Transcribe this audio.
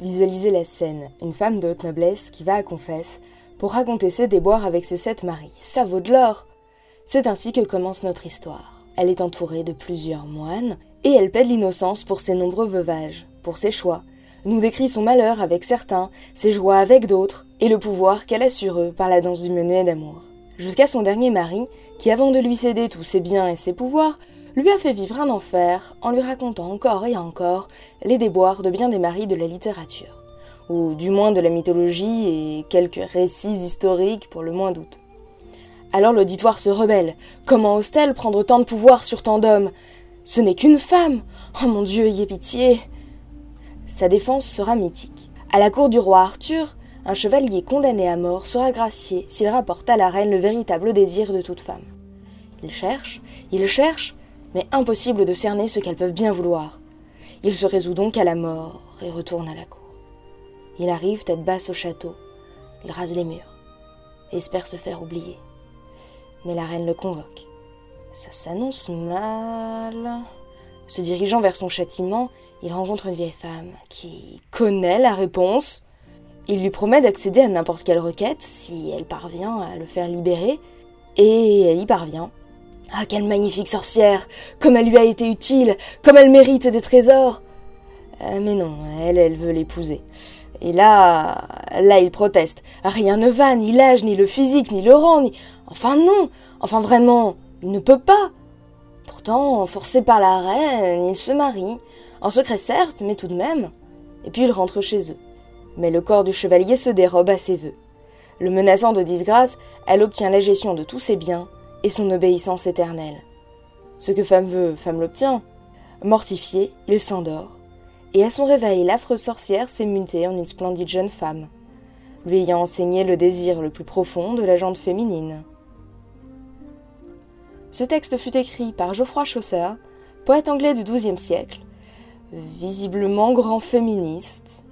Visualisez la scène, une femme de haute noblesse qui va à confesse pour raconter ses déboires avec ses sept maris. Ça vaut de l'or C'est ainsi que commence notre histoire. Elle est entourée de plusieurs moines et elle plaide l'innocence pour ses nombreux veuvages, pour ses choix, nous décrit son malheur avec certains, ses joies avec d'autres, et le pouvoir qu'elle a sur eux par la danse du menuet d'amour. Jusqu'à son dernier mari, qui avant de lui céder tous ses biens et ses pouvoirs, lui a fait vivre un enfer en lui racontant encore et encore les déboires de bien des maris de la littérature, ou du moins de la mythologie et quelques récits historiques pour le moins doute. Alors l'auditoire se rebelle. Comment ose-t-elle prendre tant de pouvoir sur tant d'hommes? Ce n'est qu'une femme Oh mon Dieu, ayez pitié Sa défense sera mythique. À la cour du roi Arthur, un chevalier condamné à mort sera gracié s'il rapporte à la reine le véritable désir de toute femme. Il cherche, il cherche, mais impossible de cerner ce qu'elles peuvent bien vouloir. Il se résout donc à la mort et retourne à la cour. Il arrive tête basse au château. Il rase les murs et espère se faire oublier. Mais la reine le convoque. Ça s'annonce mal. Se dirigeant vers son châtiment, il rencontre une vieille femme qui connaît la réponse. Il lui promet d'accéder à n'importe quelle requête si elle parvient à le faire libérer, et elle y parvient. Ah, quelle magnifique sorcière Comme elle lui a été utile Comme elle mérite des trésors euh, Mais non, elle, elle veut l'épouser. Et là, là, il proteste. Rien ne va, ni l'âge, ni le physique, ni le rang, ni... Enfin non Enfin vraiment, il ne peut pas Pourtant, forcé par la reine, il se marie. En secret certes, mais tout de même. Et puis il rentre chez eux. Mais le corps du chevalier se dérobe à ses vœux. Le menaçant de disgrâce, elle obtient la gestion de tous ses biens, et son obéissance éternelle. Ce que femme veut, femme l'obtient. Mortifié, il s'endort, et à son réveil, l'affreuse sorcière s'est mutée en une splendide jeune femme, lui ayant enseigné le désir le plus profond de la jante féminine. Ce texte fut écrit par Geoffroy Chaucer, poète anglais du XIIe siècle, visiblement grand féministe,